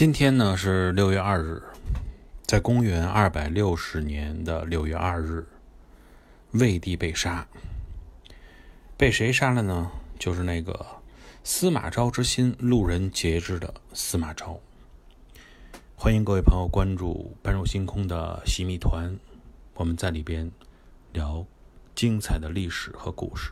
今天呢是六月二日在公元二百六十年的六月二日魏帝被杀。被谁杀了呢？就是那个司马昭之心路人皆知的司马昭。欢迎各位朋友关注般若星空的洗米团我们在里边聊精彩的历史和故事。